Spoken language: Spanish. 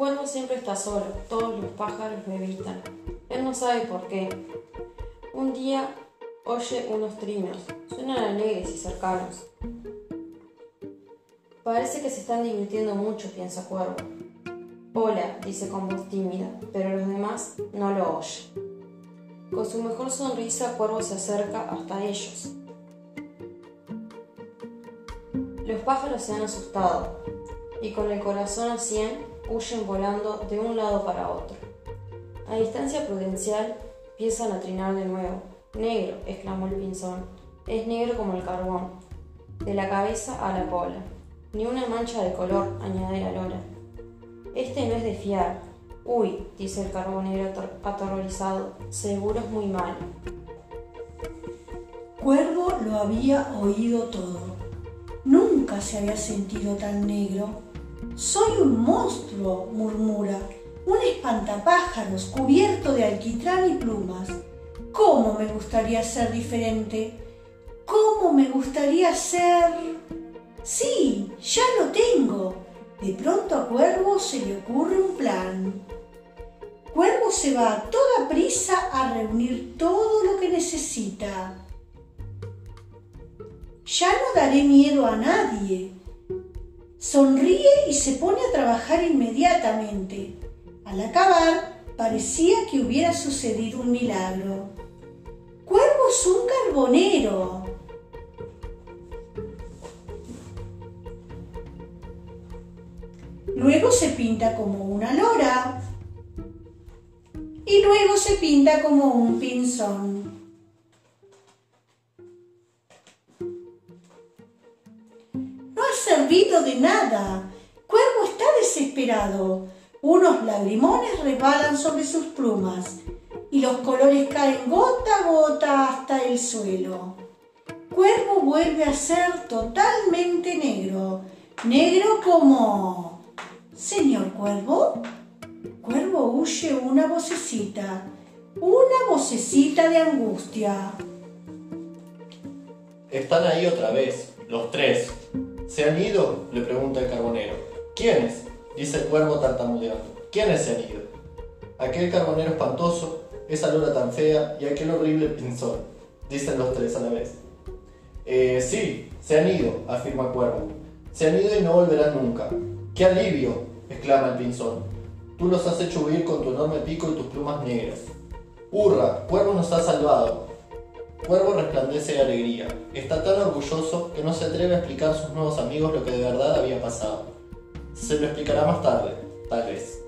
Cuervo siempre está solo, todos los pájaros lo evitan. Él no sabe por qué. Un día oye unos trinos, suenan alegres y cercanos. Parece que se están divirtiendo mucho, piensa Cuervo. Hola, dice con voz tímida, pero los demás no lo oyen. Con su mejor sonrisa, Cuervo se acerca hasta ellos. Los pájaros se han asustado y con el corazón a cien huyen volando de un lado para otro. A distancia prudencial empiezan a trinar de nuevo. Negro, exclamó el pinzón. Es negro como el carbón, de la cabeza a la cola. Ni una mancha de color, añade la lora. Este no es de fiar. Uy, dice el carbonero aterrorizado, seguro es muy malo. Cuervo lo había oído todo. Nunca se había sentido tan negro. Soy un monstruo, murmura, un espantapájaros cubierto de alquitrán y plumas. ¿Cómo me gustaría ser diferente? ¿Cómo me gustaría ser... Sí, ya lo tengo. De pronto a Cuervo se le ocurre un plan. Cuervo se va a toda prisa a reunir todo lo que necesita. Ya no daré miedo a nadie. Sonríe y se pone a trabajar inmediatamente. Al acabar, parecía que hubiera sucedido un milagro. Cuervo es un carbonero. Luego se pinta como una lora. Y luego se pinta como un pinzón. De nada. Cuervo está desesperado. Unos lagrimones rebalan sobre sus plumas y los colores caen gota a gota hasta el suelo. Cuervo vuelve a ser totalmente negro. Negro como... Señor Cuervo, Cuervo huye una vocecita, una vocecita de angustia. Están ahí otra vez, los tres. ¿Se han ido? le pregunta el carbonero. ¿Quiénes? dice el cuervo tartamudeando. ¿Quiénes se han ido? Aquel carbonero espantoso, esa lora tan fea y aquel horrible pinzón, dicen los tres a la vez. Eh, sí, se han ido, afirma Cuervo. Se han ido y no volverán nunca. ¡Qué alivio! exclama el pinzón. Tú los has hecho huir con tu enorme pico y tus plumas negras. ¡Hurra! Cuervo nos ha salvado. Cuervo resplandece de alegría. Está tan orgulloso que no se atreve a explicar a sus nuevos amigos lo que de verdad había pasado. Se lo explicará más tarde, tal vez.